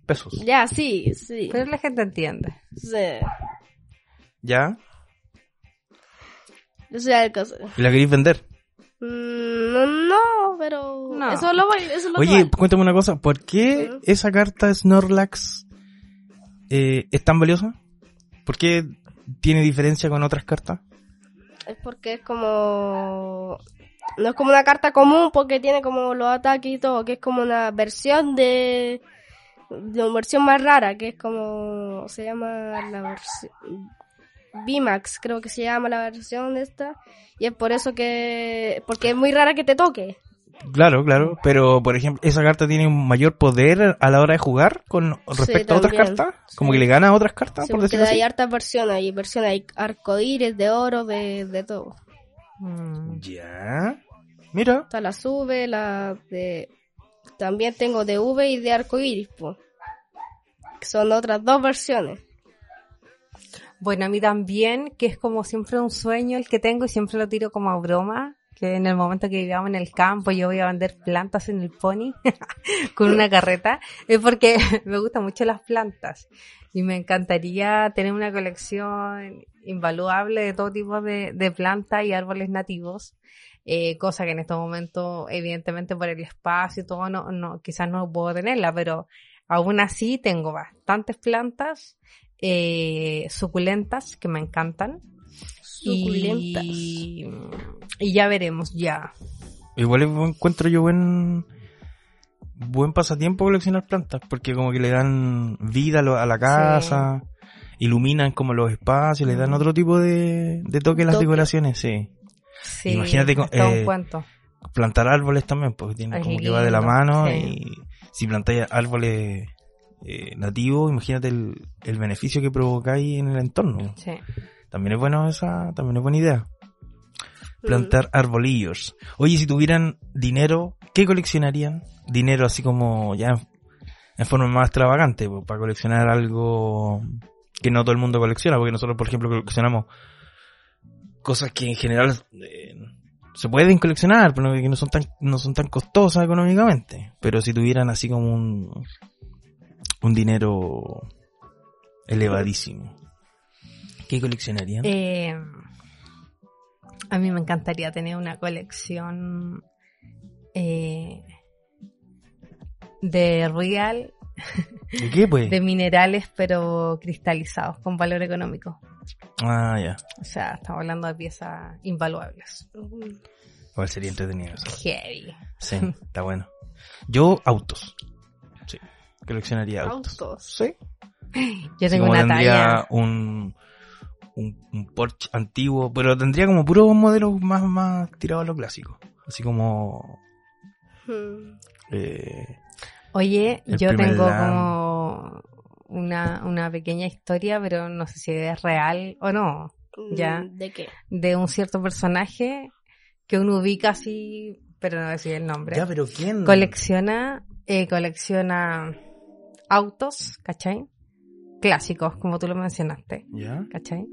pesos. Ya, sí, sí. Pero la gente entiende. sí. ¿Ya? Eso ya es cosa. ¿Y la queréis vender? No, no, pero No. eso lo voy, eso lo Oye, cuéntame una cosa. ¿Por qué esa carta Snorlax eh, es tan valiosa? ¿Por qué tiene diferencia con otras cartas? es porque es como no es como una carta común porque tiene como los ataques y todo, que es como una versión de de una versión más rara, que es como se llama la versión VMAX, creo que se llama la versión de esta, y es por eso que porque es muy rara que te toque. Claro, claro. Pero, por ejemplo, esa carta tiene un mayor poder a la hora de jugar con respecto a otras cartas. Como Sí. que le gana a otras cartas, Sí, por decirlo hay así. hartas versiones, hay versiones, hay arcoíris, de oro, de, de todo. Mm. Ya. Mira. Está la sube, la de... También tengo de V y de arcoíris, pues. Que son otras dos versiones. Bueno, a mí también, que es como siempre un sueño el que tengo y siempre lo tiro como a broma, que en el momento que vivamos en el campo yo voy a vender plantas en el pony con una carreta, es porque me gustan mucho las plantas y me encantaría tener una colección invaluable de todo tipo de, de plantas y árboles nativos. Eh, cosa que en estos momentos, evidentemente por el espacio y todo, no, no, quizás no puedo tenerla, pero aún así tengo bastantes plantas eh, suculentas que me encantan. Suculentas. Y, y ya veremos, ya. Igual encuentro yo buen buen pasatiempo coleccionar plantas, porque como que le dan vida a, la casa, iluminan como los espacios, le dan Mm. otro tipo de, de toque a las Toque. decoraciones, sí. Sí, Imagínate eh. Plantar árboles también, porque tiene como que va de la mano sí. y si plantáis árboles eh, nativos, imagínate el, el beneficio que provocáis en el entorno. Sí. También es bueno esa, también es buena idea. Mm. Plantar arbolillos. Oye, si tuvieran dinero, ¿qué coleccionarían? Dinero así como ya en, en forma más extravagante, pues, para coleccionar algo que no todo el mundo colecciona, porque nosotros, por ejemplo, coleccionamos cosas que en general eh, se pueden coleccionar, pero que no son tan no son tan costosas económicamente. Pero si tuvieran así como un un dinero elevadísimo, ¿qué coleccionarían? Eh, a mí me encantaría tener una colección eh, de real, ¿De qué, pues? de minerales, pero cristalizados, con valor económico. Ah, ya. O sea, estamos hablando de piezas invaluables. Igual sería entretenido eso. Heavy. Sí, está bueno. Yo, autos. Coleccionaría autos. Autos. Sí. Yo tengo como una tendría talla. un, un, un Porsche antiguo, pero tendría como puros modelos más, más tirados a lo clásico. Así como... Mm. Eh, Oye, yo tengo como una, una pequeña historia, pero no sé si es real o no, Ya. ¿De qué? de un cierto personaje que uno ubica así, pero no decir el nombre. ya, pero ¿quién? Colecciona, eh, colecciona autos, ¿cachai? Clásicos, como tú lo mencionaste, Ya, ¿cachai?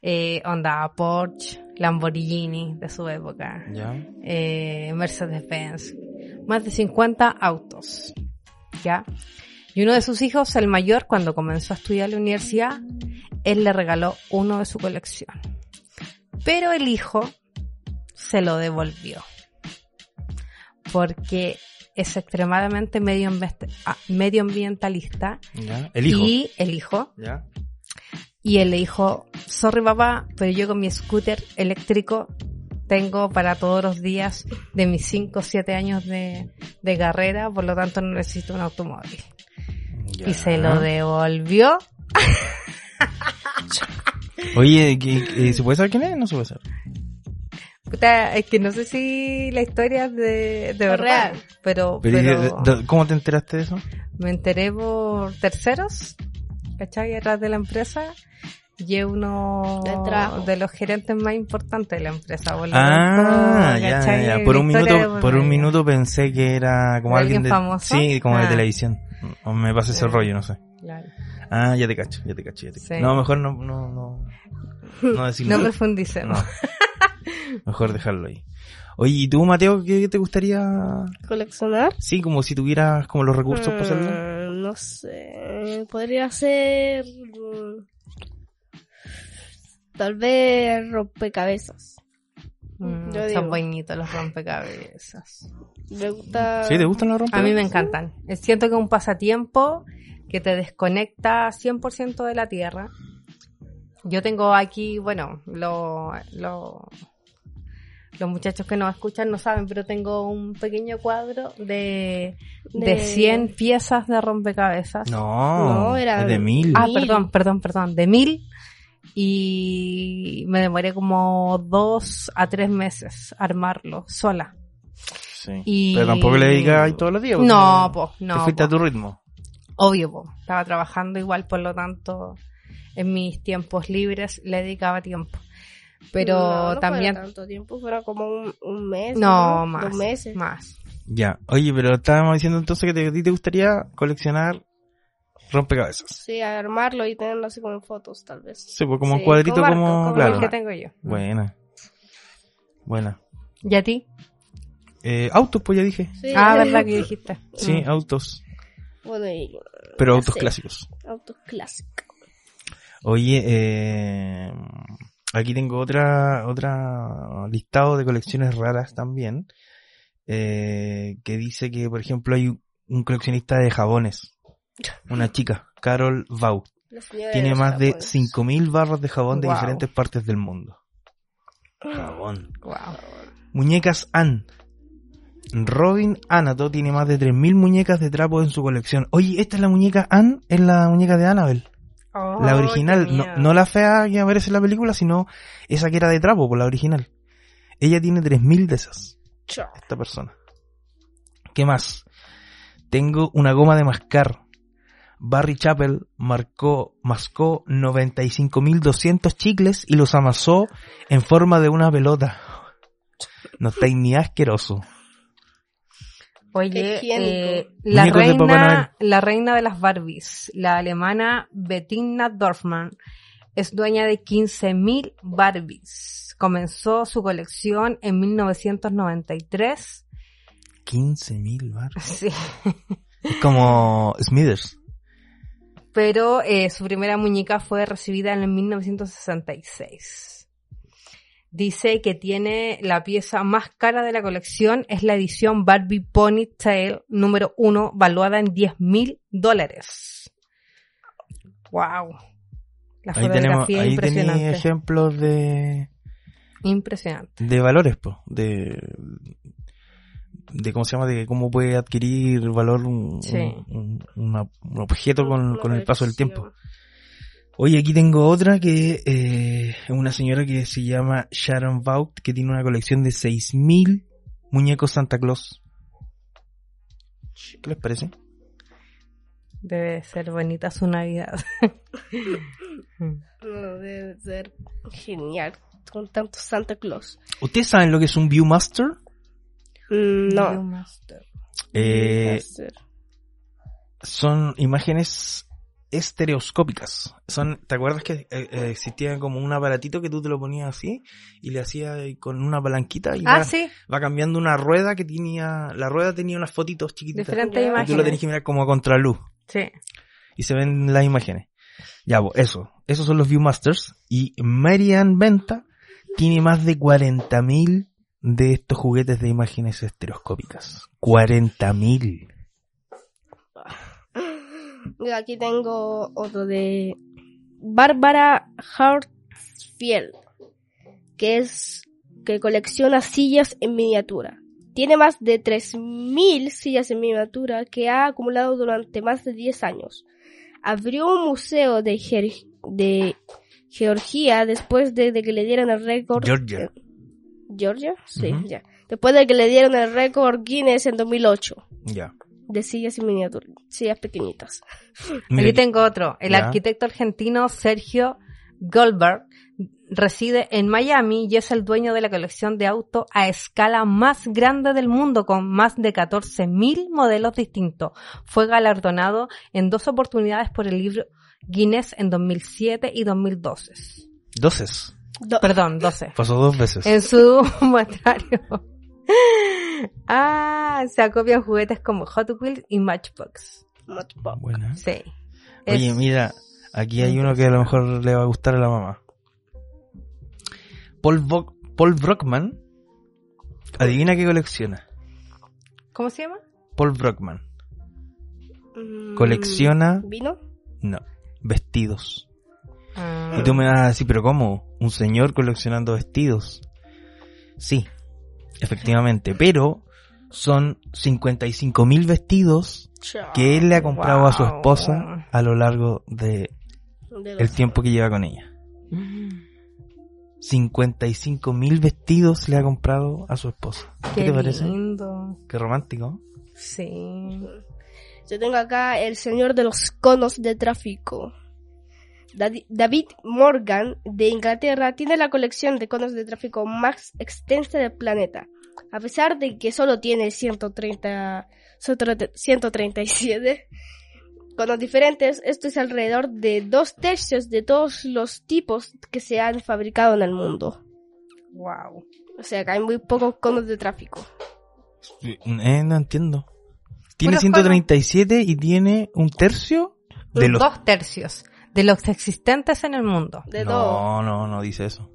Eh, onda Porsche, Lamborghini de su época, ya. eh, Mercedes-Benz, más de 50 autos, ¿ya? Y uno de sus hijos, el mayor, cuando comenzó a estudiar en la universidad, él le regaló uno de su colección. Pero el hijo se lo devolvió. Porque es extremadamente medioambiente- ah, medioambientalista. ya. El hijo. Y el hijo. Ya. Y él le dijo, sorry papá, pero yo con mi scooter eléctrico tengo para todos los días de mis 5 o 7 años de, de carrera, por lo tanto no necesito un automóvil. Y se lo devolvió. Oye, ¿qué- qué- ¿se puede saber quién es? No se puede saber. Puta, es que no sé si la historia es de, de verdad, real. pero, Pero, ¿y pero de- de- ¿Cómo te enteraste de eso? me enteré por terceros, ¿cachai? Atrás de la empresa. Y es uno de los gerentes más importantes de la empresa. Ah, tanto, ya, ya. Por un minuto, por un minuto pensé que era como alguien, ¿Alguien de, famoso? sí, como de Ah. televisión. O me pasa ese rollo, no sé. Claro. Ah, ya te cacho, ya te cacho, ya te cacho. Sí. No, mejor no, no, no, no No profundicemos. No. Mejor dejarlo ahí. Oye, ¿y tú, Mateo, qué te gustaría? ¿Coleccionar? Sí, como si tuvieras como los recursos para hacerlo. Mm, no sé. Podría ser. mm, Tal vez rompecabezas. Mm, Yo son bonitos los rompecabezas. Me gusta. ¿Sí? ¿Te gustan los rompecabezas? A mí me encantan. Siento que es un pasatiempo que te desconecta 100% de la tierra. Yo tengo aquí, bueno, lo, lo- los muchachos que nos escuchan no saben, pero tengo un pequeño cuadro de, de... De- 100 piezas de rompecabezas. No, No, era- es de mil. Ah, perdón, perdón, perdón, de mil. Y me demoré como dos a tres meses armarlo sola. Sí. y- Pero tampoco le dedicas ahí todos los días. No, po, Te no. fuiste po. a tu ritmo. Obvio, po. estaba trabajando igual, por lo tanto, en mis tiempos libres le dedicaba tiempo. Pero No, no también... Fuera tanto tiempo, fuera como un, un mes. No, más. Dos meses. Más. Ya. Oye, pero estábamos diciendo entonces que te- a ti te gustaría coleccionar rompecabezas. Sí, armarlo y tenerlo así como en fotos, tal vez. Sí, pues como un cuadrito como como... arco, como claro. El que tengo yo. Buena. Buena. ¿Y a ti? Eh, autos, pues ya dije. Sí. Ah, verdad que dijiste. Sí, Mm. autos. Bueno, y Pero autos sé. clásicos. autos clásicos. Oye, eh, aquí tengo otra, otra listado de colecciones raras también. eh, que dice que, por ejemplo, hay un coleccionista de jabones. Una chica, Carol Vau. Tiene más de japoneses. 5.000 barras de jabón de diferentes partes del mundo. Jabón. Wow. Muñecas Ann. Robin Anato tiene más de 3.000 muñecas de trapo en su colección. Oye, esta es la muñeca Ann, es la muñeca de La Oh, original, no, no la fea que aparece en la película, sino esa que era de trapo, por la original. Ella tiene 3.000 de esas, esta persona. ¿Qué más? Tengo una goma de mascar. Barry Chappell marcó, mascó 95.200 chicles y los amasó en forma de una pelota. No estáis ni asqueroso. Oye, eh, la, reina, la reina de las Barbies, la alemana Bettina Dorfman, es dueña de 15.000 Barbies. Comenzó su colección en 1993. 15.000 barras. Sí. Es como Smithers. Pero eh, su primera muñeca fue recibida en el 1966. Dice que tiene la pieza más cara de la colección, es la edición Barbie Ponytail número uno, valuada en 10 mil dólares. Wow. La Ahí tenemos, fotografía ahí impresionante. tenéis ejemplos de, Impresionante. de valores, pues, de, de cómo se llama, de cómo puede adquirir valor un, Sí. un, un- una- un objeto con, con el paso del tiempo. Oye, aquí tengo otra que eh, es una señora que se llama Sharon Vaught, que tiene una colección de 6.000 muñecos Santa Claus. ¿Qué les parece? Debe ser bonita su Navidad. No, debe ser genial. Con tanto Santa Claus. ¿Ustedes saben lo que es un Viewmaster? Mm, no. Viewmaster. Eh, ser. son imágenes estereoscópicas. Son, ¿te acuerdas que eh, eh, existía como un aparatito que tú te lo ponías así y le hacías eh, con una palanquita y Ah, va, sí, va cambiando una rueda que tenía, la rueda tenía unas fotitos chiquititas. diferentes. Y tú lo tenés que mirar como a contraluz Sí. y se ven las imágenes. Ya, pues, eso. Esos son los Viewmasters. Y Marian Venta tiene más de 40.000 de estos juguetes de imágenes estereoscópicas. 40.000. Aquí tengo otro de Bárbara Hartfield, que es que colecciona sillas en miniatura. Tiene más de 3.000 sillas en miniatura que ha acumulado durante más de 10 años. Abrió un museo de, Ger- de Georgia después de, de que le dieran el récord. Georgia. ¿Georgia? Sí, ya. Después de que le dieron el récord Guinness en 2008 Ya. De sillas en miniatura, sillas pequeñitas. Aquí tengo otro. El arquitecto argentino Sergio Goldberg reside en Miami y es el dueño de la colección de autos a escala más grande del mundo con más de 14.000 modelos distintos. Fue galardonado en dos oportunidades por el libro Guinness en 2007 y 2012. Doces. Do- Perdón, 12. Pasó dos veces. En su muestrario. Ah, se acopian juguetes como Hot Wheels y Matchbox. Matchbox. Buena. Sí. Oye, Es- mira, aquí hay uno que a lo mejor le va a gustar a la mamá. Paul, Paul Brockman. Adivina qué colecciona. ¿Cómo se llama? Paul Brockman. Mm, Colecciona- ¿Vino? No, vestidos. Ah. Y tú me vas a decir, pero ¿cómo? Un señor coleccionando vestidos. Sí, efectivamente, pero son 55 mil vestidos que él le ha comprado a su esposa a lo largo de el tiempo que lleva con ella. 55 mil vestidos le ha comprado a su esposa. ¿Qué, Qué, te parece? lindo. Qué romántico. Sí. Yo tengo acá el señor de los conos de tráfico. David Morgan de Inglaterra tiene la colección de conos de tráfico más extensa del planeta. A pesar de que solo tiene 130, 137 conos diferentes, esto es alrededor de dos tercios de todos los tipos que se han fabricado en el mundo. Wow. O sea que hay muy pocos conos de tráfico. Eh, no entiendo. Tiene Puros 137 y tiene un tercio de los... Dos tercios de los existentes en el mundo. De todo. No, no, no dice eso.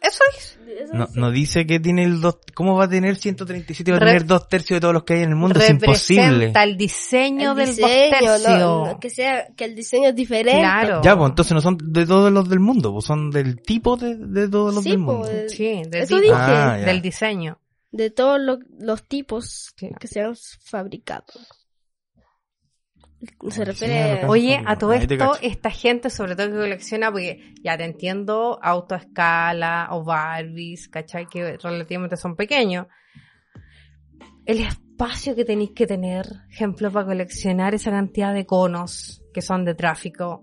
Eso es. Eso No, sí. no dice que tiene el dos... ¿Cómo va a tener 137? Va a Re- tener dos tercios de todos los que hay en el mundo. Es imposible. El diseño El del diseño, dos tercios. no, no, que sea que el diseño es diferente. Claro. Ya, pues entonces no son de todos los del mundo, pues son del tipo de, de todos los Sí, del pues, mundo. de- Sí, del, Eso dije. Ah, del diseño. de todos lo- los tipos que se han fabricado. Se refiere Oye, a todo esto, esta gente, sobre todo que colecciona, porque ya te entiendo, auto a escala o Barbies, ¿cachai? Que relativamente son pequeños. El espacio que tenéis que tener, ejemplo, para coleccionar esa cantidad de conos que son de tráfico,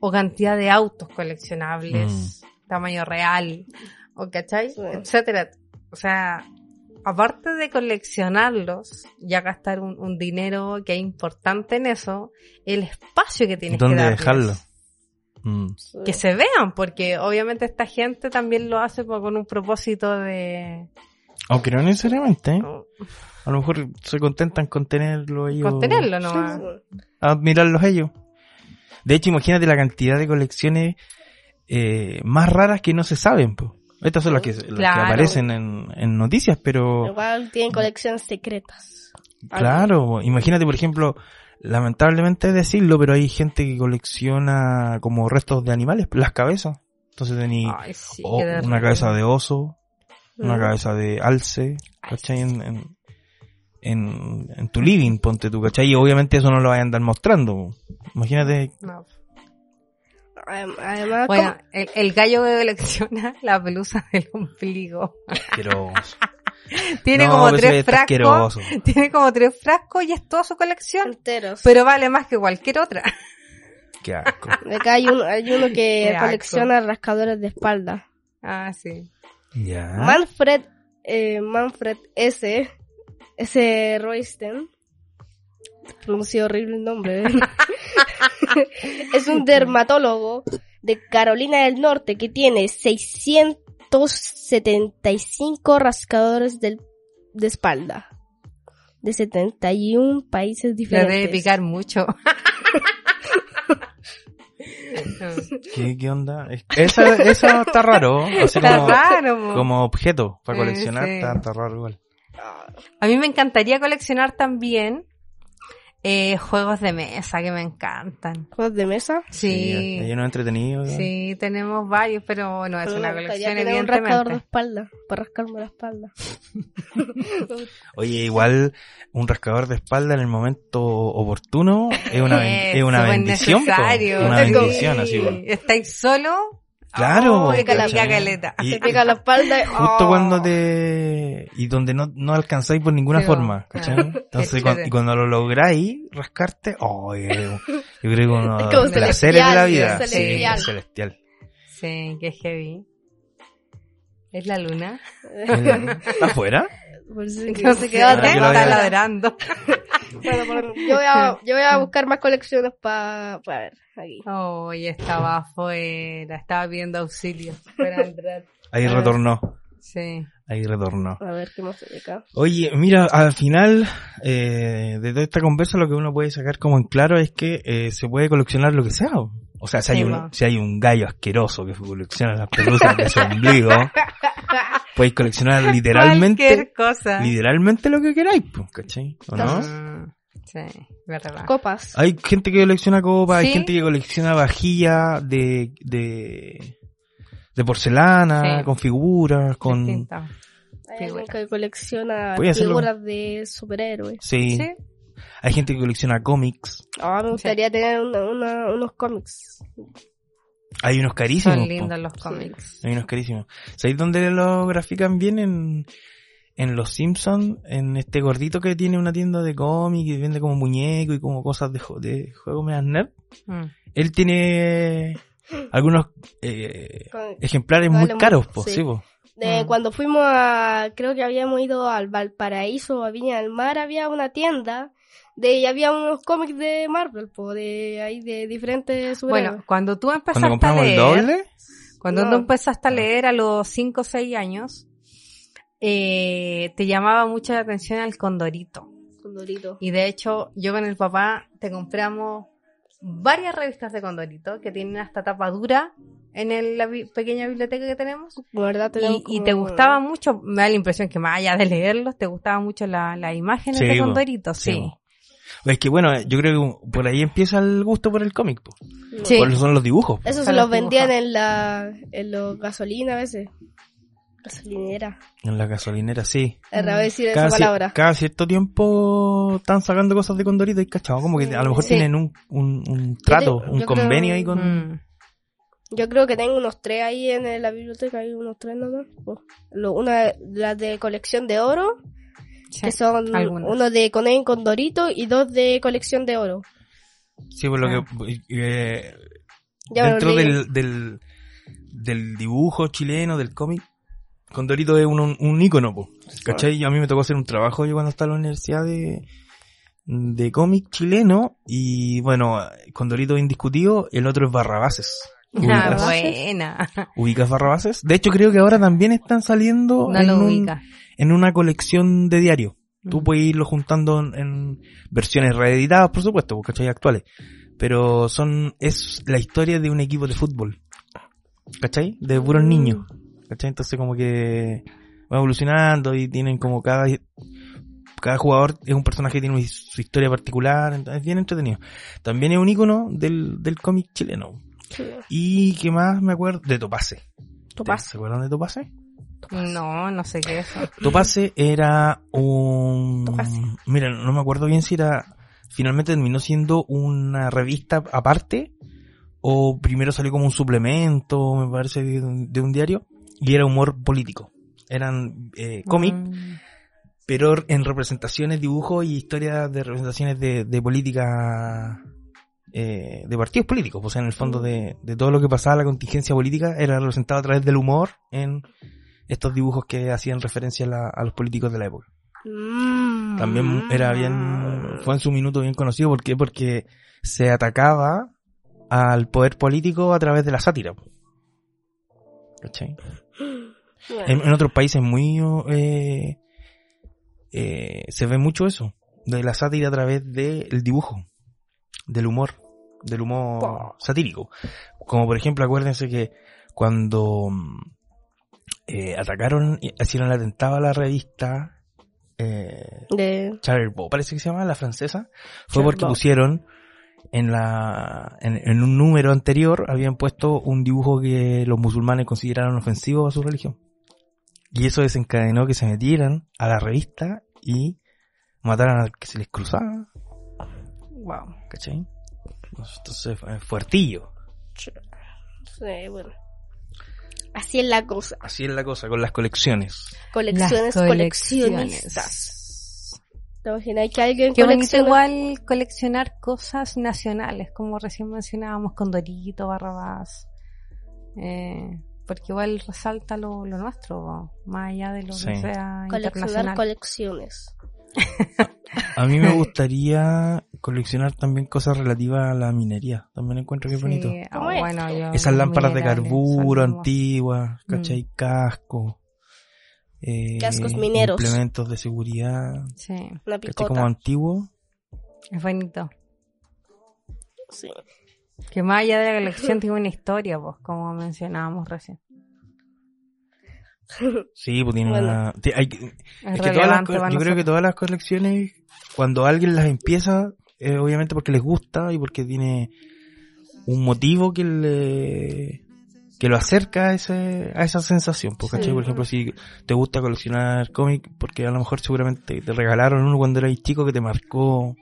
o cantidad de autos coleccionables, tamaño real, o ¿cachai? Sí. Etcétera. O sea, aparte de coleccionarlos, ya gastar un, un dinero que es importante en eso, el espacio que tienes ¿Dónde que darles. dejarlo? Mm. Que se vean, porque obviamente esta gente también lo hace por- con un propósito de Aunque no necesariamente, ¿eh? ¿no? A lo mejor se contentan con tenerlo ellos. contenerlo nomás. Admirarlos ellos. De hecho, imagínate la cantidad de colecciones eh, más raras que no se saben, pues. Estas son las que, las que Claro. aparecen en, en noticias, pero Igual tienen colecciones secretas. claro, imagínate, por ejemplo, lamentablemente decirlo, pero hay gente que colecciona como restos de animales, las cabezas. Entonces tenía sí, una cabeza de oso, una Mm. cabeza de alce, ¿cachai? En, en, en, en tu living, ponte tú, ¿cachai? Y obviamente eso no lo vayan a andar mostrando. Imagínate, No. Adem- Además, Bueno, el, el gallo que colecciona la pelusa del ombligo. pero... Tiene No, como tres es frascos. asqueroso. Tiene como tres frascos y es toda su colección. enteros. Pero vale más que cualquier otra. Qué asco. Acá hay, un, hay uno que Qué asco. colecciona rascadores de espalda. Ah, sí. Ya. Manfred, eh, Manfred S. S. Royston. Pronunció horrible el nombre. ¿eh? es un dermatólogo de Carolina del Norte que tiene 675 rascadores del- de espalda. De 71 países Le diferentes. debe picar mucho. ¿Qué, qué onda? Es- Esa, esa está raro. Así Está como, raro. como objeto para Sí, coleccionar sí. está, está raro igual. A mí me encantaría coleccionar también Eh, juegos de mesa que me encantan. ¿Juegos de mesa? Sí. Hay unos entretenidos. Sí, tenemos varios, pero bueno, es Pero una colección tener un rascador de evidentemente. espalda, para rascarme la espalda. Oye, igual un rascador de espalda en el momento oportuno es una, ben- es una Súper bendición. po. necesario. Una bendición, así. po. ¿Estáis solo? Claro, Oh, que la pica caleta. Y- Te pica la espalda y... Justo ¡oh! cuando te... Y donde no, no alcanzáis por ninguna Sí, forma, ¿cachai? Entonces, qué cuan- chévere. y cuando lo lográis, rascarte, oh, yo creo, yo creo que uno Es como de las series de la vida. celestial, Sí, celestial. celestial. Sí, que heavy. ¿Es la luna? ¿Está afuera? Por No se quedó lo está ladrando. Bueno, por- yo, voy a, yo voy a buscar más colecciones para ver aquí. Oh, y estaba afuera, estaba pidiendo auxilio para entrar. Ahí A ver. retornó. Sí. Ahí retornó. A ver qué más hay acá. Oye, mira, al final eh, de toda esta conversa lo que uno puede sacar como en claro es que eh, se puede coleccionar lo que sea. O sea, si hay, Sí, un, si hay un gallo asqueroso que colecciona las pelusas de su ombligo, podéis coleccionar literalmente Cualquier cosa. literalmente lo que queráis, pues, ¿cachai? ¿O no? Sí, verdad. Copas. Hay gente que colecciona copas, hay gente que colecciona vajilla de, de, de porcelana, Sí. con figuras, con... Hay figura. que colecciona figuras de superhéroes. Sí. Sí. Hay gente que colecciona cómics. Ah, me gustaría tener una- una- unos cómics. Hay unos carísimos. Son po. lindos los cómics. Hay unos carísimos. ¿Sabéis dónde lo grafican bien? En, en Los Simpsons, en este gordito que tiene una tienda de cómics y vende como muñecos y como cosas de, juego medio nerd. Mm. Él tiene algunos eh, Con- ejemplares muy mu- caros, po, sí. sí, po. de Mm. Cuando fuimos a, creo que habíamos ido al Valparaíso, a Viña del Mar, había una tienda de, y había unos cómics de Marvel, po, de ahí de diferentes superhéroes. Bueno, cuando tú empezaste a el leer, doble, cuando No. tú empezaste a leer a los 5 o 6 años, eh, te llamaba mucho la atención el condorito. Con Dorito. Y de hecho, yo con el papá te compramos varias revistas de Condorito que tienen hasta tapa dura en el- la bi- pequeña biblioteca que tenemos. Verdad, Y, tenemos y como- te gustaba mucho, me da la impresión que más allá de leerlos, te gustaban mucho la- las imágenes Sí, de. Condorito, sí. Es que bueno, yo creo que por ahí empieza el gusto por el cómic, po. Sí. Por eso son los dibujos. po. Eso se los los vendían en la, en los gasolina a veces. Gasolinera. En la gasolinera, sí. Era decir esa Cada, cier- palabra. cada cierto tiempo están sacando cosas de Condorito y cachado, como que a lo mejor Sí. tienen un, un, un trato, yo un creo- convenio ahí con... Mm. Yo creo que tengo unos tres ahí en la biblioteca, hay unos tres nomás. Lo- Una, la de colección de oro, Sí, que son algunas. uno de Conen con Dorito y dos de colección de oro. Sí, por lo Ah. que... eh, Ya me dentro del, del dibujo chileno, del cómic, Condorito es un, un, un ícono, po, ¿cachai? Y a mí me tocó hacer un trabajo yo cuando estaba en la universidad de, de cómic chileno y bueno, Condorito es indiscutido, el otro es Barrabases. Ah, buena. ¿Ubicas Barrabases? De hecho creo que ahora también están saliendo No en, un- en una colección de diario. Tú Mm. puedes irlo juntando en, en versiones reeditadas, por supuesto, porque ¿cachai? Actuales. Pero son, es la historia de un equipo de fútbol. ¿Cachai? De puros Mm. niños. ¿Cachai? Entonces como que va evolucionando y tienen como cada, cada jugador es un personaje que tiene su historia particular, entonces es bien entretenido. También es un icono del, del cómic chileno. Sí. Y qué más me acuerdo de Topase. Topaz. ¿Se acuerdan de Topase? No, no sé qué es eso. Topase era un... Topase. Mira, no me acuerdo bien si era... Finalmente terminó siendo una revista aparte o primero salió como un suplemento, me parece, de un diario y era humor político. Eran eh, cómic, Mm. pero en representaciones, dibujos y historias de representaciones de, de política, eh, de partidos políticos. O sea, en el fondo de, de todo lo que pasaba, la contingencia política era representado a través del humor en estos dibujos que hacían referencia a, la- a los políticos de la época. Mm. También era bien, fue en su minuto bien conocido. ¿Por qué? Porque se atacaba al poder político a través de la sátira. ¿Cachai? Bueno, En, en otros países muy eh, eh, se ve mucho eso de la sátira a través del dibujo del humor del humor Oh. satírico como por ejemplo acuérdense que cuando mm, eh, atacaron y hicieron el atentado a la revista eh, De... Charles Beau, parece que se llama, la francesa, fue porque pusieron en la en, en un número anterior habían puesto un dibujo que los musulmanes consideraron ofensivo a su religión. Y eso desencadenó que se metieran a la revista y mataran al que se les cruzaba, Wow. ¿cachai? Entonces fue fuertillo. Sí, bueno. Así es la cosa. Así es la cosa con las colecciones. Colecciones, Las coleccionistas. ¿Te imaginas que alguien Qué bonito colecciona? igual coleccionar cosas nacionales, como recién mencionábamos con Dorito, Barrabás. Eh, porque igual resalta lo, lo nuestro, más allá de lo Sí. que sea Coleccionar internacional. colecciones. A mí me gustaría coleccionar también cosas relativas a la minería. También encuentro que es bonito. Sí, ah, Esas lámparas de carburo antiguas, ¿cachai? Casco. Eh, Cascos mineros. Implementos de seguridad. Sí, Una picota. Como antiguo. es bonito. Sí. Que más allá de la colección tiene una historia, pues, como mencionábamos recién. Sí, pues tiene Bueno. una... hay que- Es, es que todas las, yo creo que nosotros. todas las colecciones, cuando alguien las empieza, eh, obviamente porque les gusta y porque tiene un motivo que le que lo acerca a, ese, a esa sensación. Pues, ¿cachai? Sí. Por ejemplo, si te gusta coleccionar cómics, porque a lo mejor seguramente te regalaron uno cuando eras chico que te marcó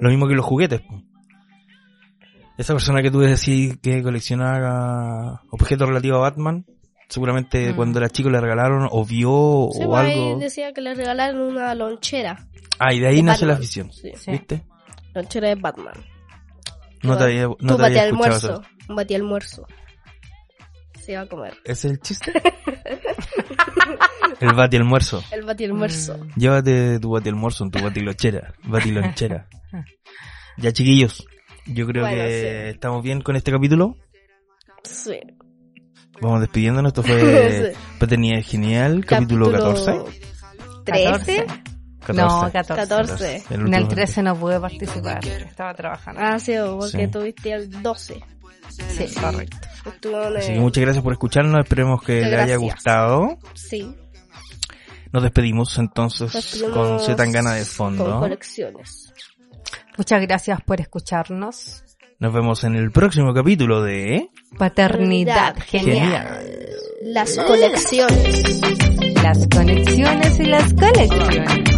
lo mismo que los juguetes. pues. Esa persona que tú decís que coleccionaba objetos relativos a Batman, seguramente Mm. cuando era chico le regalaron o vio Sí, o pues, ahí algo. decía que le regalaron una lonchera. Ah, y de ahí de nace la afición. Sí. Sí. ¿Viste? Lonchera de Batman. No te había, no tu te había escuchado almuerzo. eso. Bati almuerzo. Se iba a comer. ¿Ese es el chiste? el bati almuerzo. El bati almuerzo. Mm. Llévate tu bati almuerzo en tu batilochera. Batilonchera. ya, chiquillos. Yo creo Bueno, que sí. estamos bien con este capítulo. Sí. Vamos despidiéndonos. Esto fue Sí. Paternidad Genial, capítulo, 14. 13. 14. No, 14. 14. El En el 13 no pude participar, estaba trabajando. Ah, sí, porque Sí. tuviste el 12. Sí, correcto. Así que muchas gracias por escucharnos. Esperemos que Muchas les haya gracias. gustado. Sí. Nos despedimos entonces Nos despedimos con Z Tangana de Con fondo. colecciones. Muchas gracias por escucharnos. Nos vemos en el próximo capítulo de Paternidad Paternidad genial. Las colecciones. Las conexiones y las colecciones.